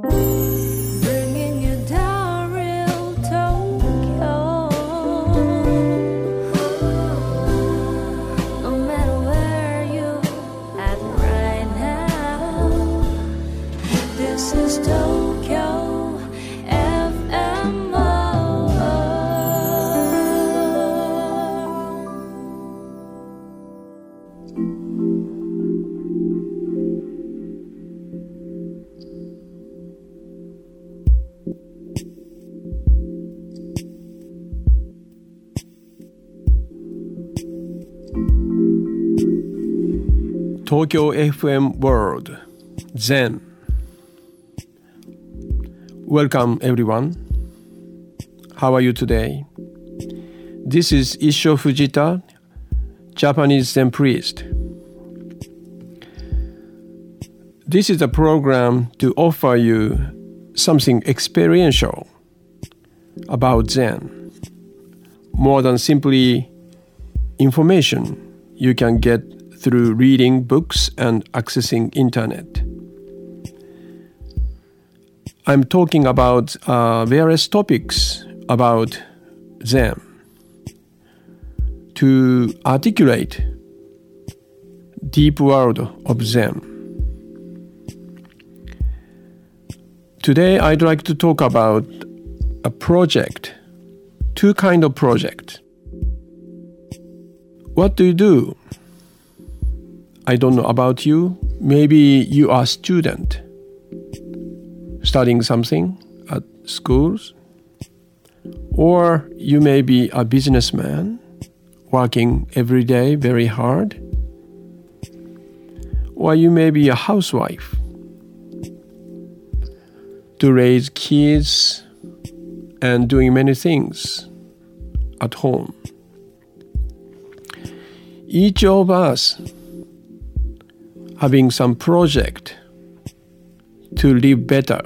Bringing Tokyo FM World Zen. Welcome everyone. How are you today? This is Issho Fujita, Japanese Zen priest. This is a program to offer you something experiential about Zen, more than simply information you can get through reading books and accessing internet. I'm talking about uh, various topics about Zen to articulate deep world of Zen. Today I'd like to talk about a project, two kind of project. What do you do? I don't know about you. Maybe you are a student studying something at schools, or you may be a businessman working every day very hard, or you may be a housewife to raise kids and doing many things at home. Each of us having some project to live better.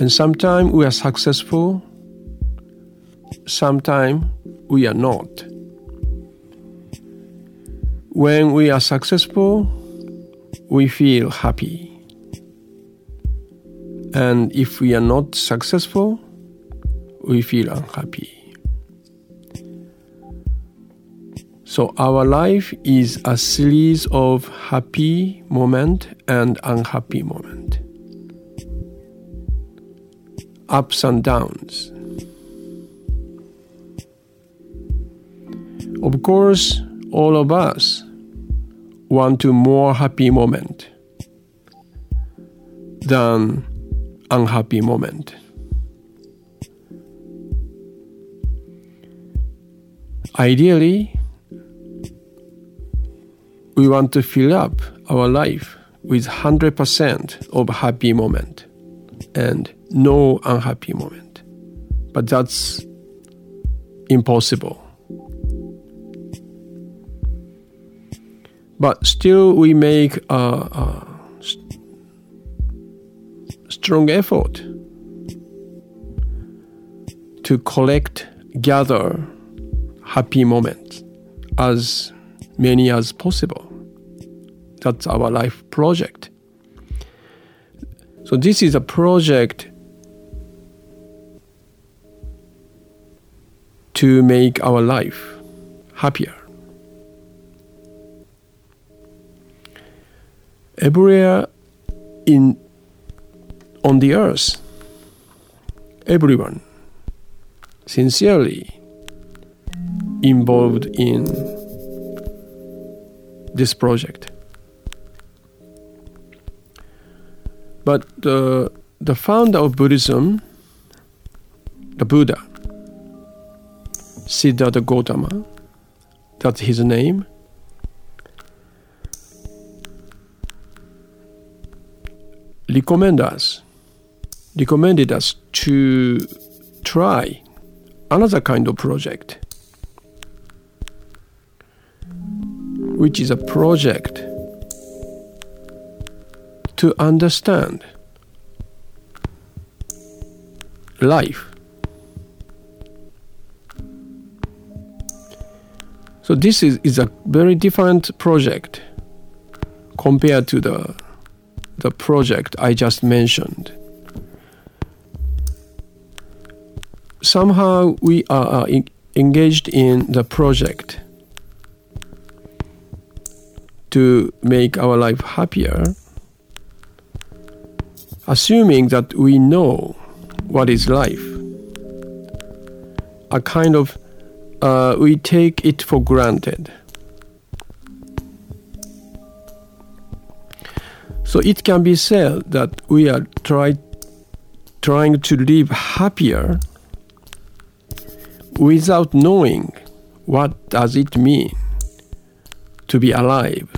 And sometimes we are successful, sometimes we are not. When we are successful, we feel happy. And if we are not successful, we feel unhappy. So our life is a series of happy moment and unhappy moment. Ups and downs. Of course, all of us want to more happy moment than unhappy moment. Ideally, we want to fill up our life with 100% of happy moment and no unhappy moment. But that's impossible. But still, we make a, a st- strong effort to collect, gather happy moments as many as possible. That's our life project. So, this is a project to make our life happier. Everywhere in on the earth, everyone sincerely involved in this project. But the, the founder of Buddhism, the Buddha, Siddhartha Gautama, that's his name, recommend us, recommended us to try another kind of project, which is a project to understand life. So this is, is a very different project compared to the the project I just mentioned. Somehow we are en- engaged in the project to make our life happier, assuming that we know what is life. A kind of, uh, we take it for granted. So it can be said that we are try, trying to live happier without knowing what does it mean to be alive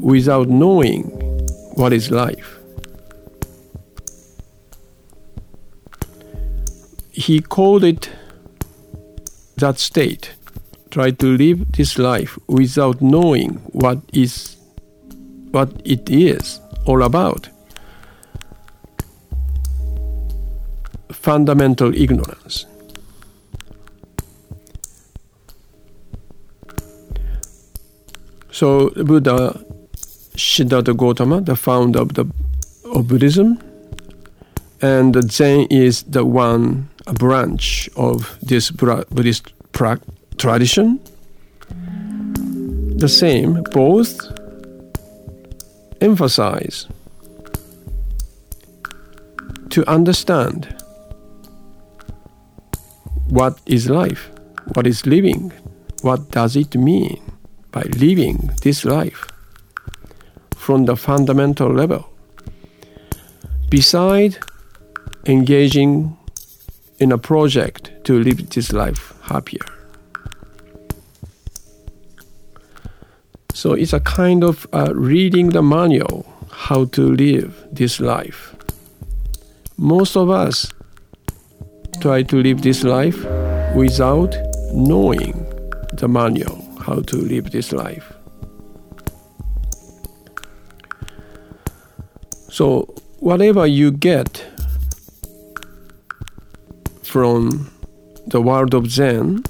without knowing what is life he called it that state try to live this life without knowing what is what it is all about. Fundamental ignorance. So Buddha Siddhartha Gautama, the founder of the of Buddhism, and Zen is the one branch of this Buddhist tradition. The same, both emphasize to understand what is life, what is living, what does it mean by living this life from the fundamental level. Beside engaging in a project to live this life happier. So it's a kind of uh, reading the manual how to live this life. Most of us try to live this life without knowing the manual how to live this life. So, whatever you get from the world of Zen,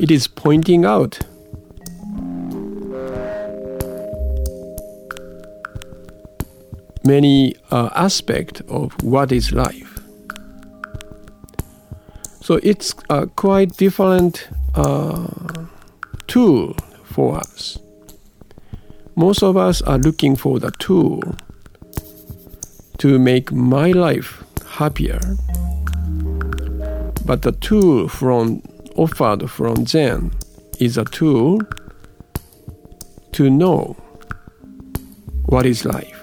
it is pointing out many uh, aspects of what is life. So it's a quite different uh, tool for us. Most of us are looking for the tool to make my life happier. But the tool from offered from Zen is a tool to know what is life.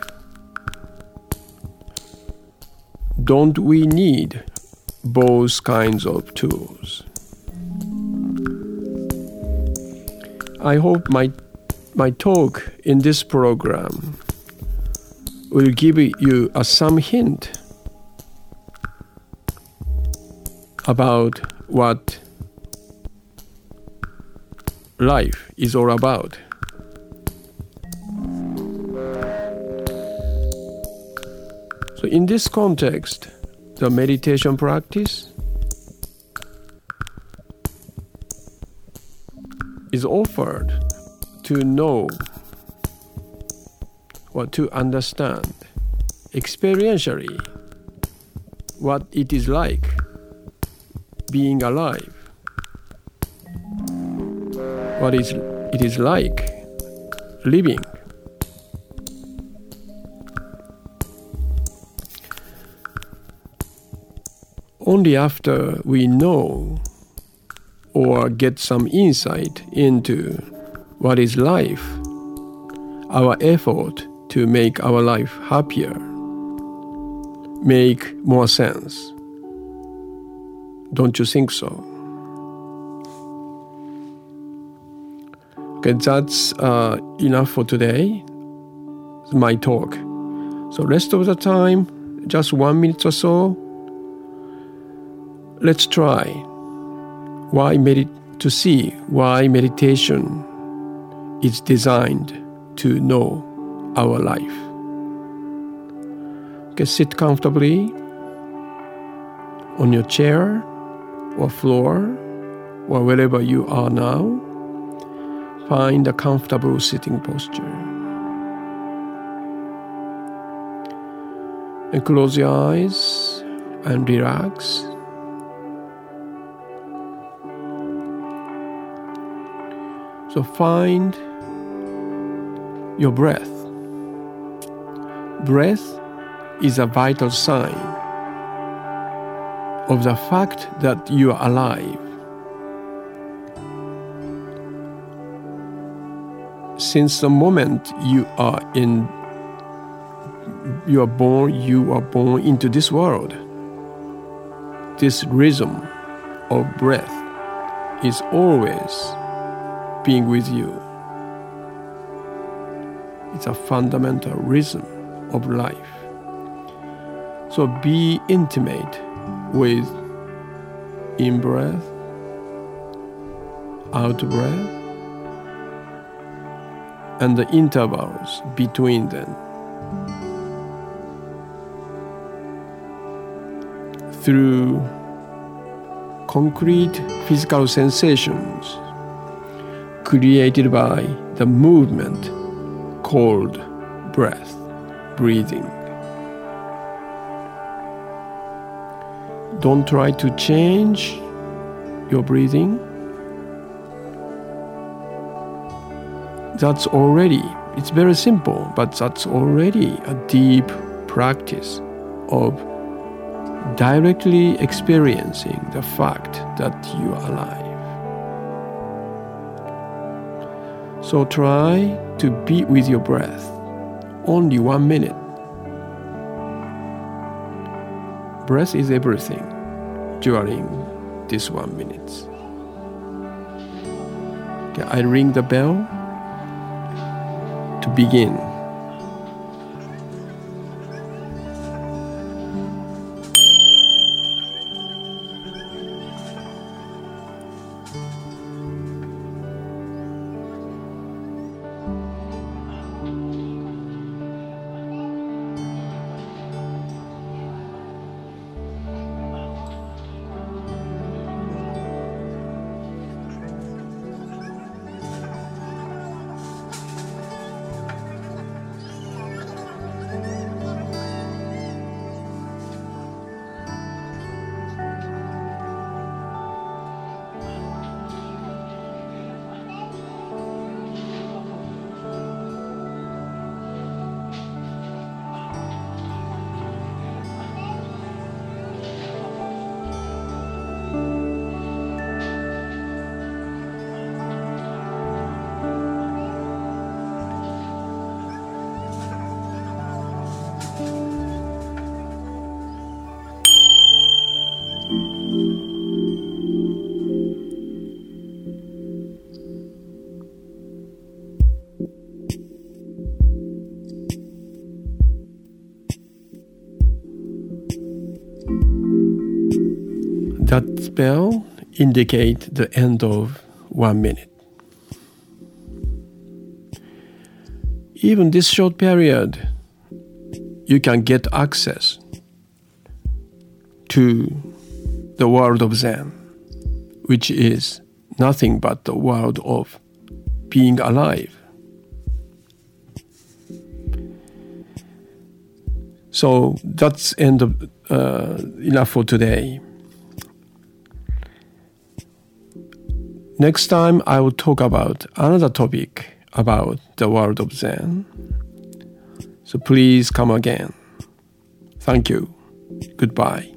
Don't we need both kinds of tools? I hope my my talk in this program will give you a, some hint about what life is all about. So, in this context, the meditation practice is offered to know or to understand experientially what it is like being alive, what is it is like living. Only after we know or get some insight into what is life, our effort to make our life happier make more sense. Don't you think so? Okay, that's uh, enough for today. My talk. So rest of the time, just one minute or so. Let's try why medit- to see why meditation is designed to know our life. Okay, sit comfortably on your chair or floor or wherever you are now, find a comfortable sitting posture. And close your eyes and relax. So find your breath. Breath is a vital sign of the fact that you are alive. Since the moment you are in you are born you are born into this world. This rhythm of breath is always being with you. It's a fundamental rhythm of life. So be intimate with in breath, out breath, and the intervals between them. Through concrete physical sensations created by the movement called breath, breathing. Don't try to change your breathing. That's already, it's very simple, but that's already a deep practice of directly experiencing the fact that you are alive. So try to be with your breath only one minute. Breath is everything during this one minute. Okay, I ring the bell to begin. Bell indicate the end of one minute. Even this short period, you can get access to the world of Zen, which is nothing but the world of being alive. So that's end of uh, enough for today. Next time, I will talk about another topic about the world of Zen. So please come again. Thank you. Goodbye.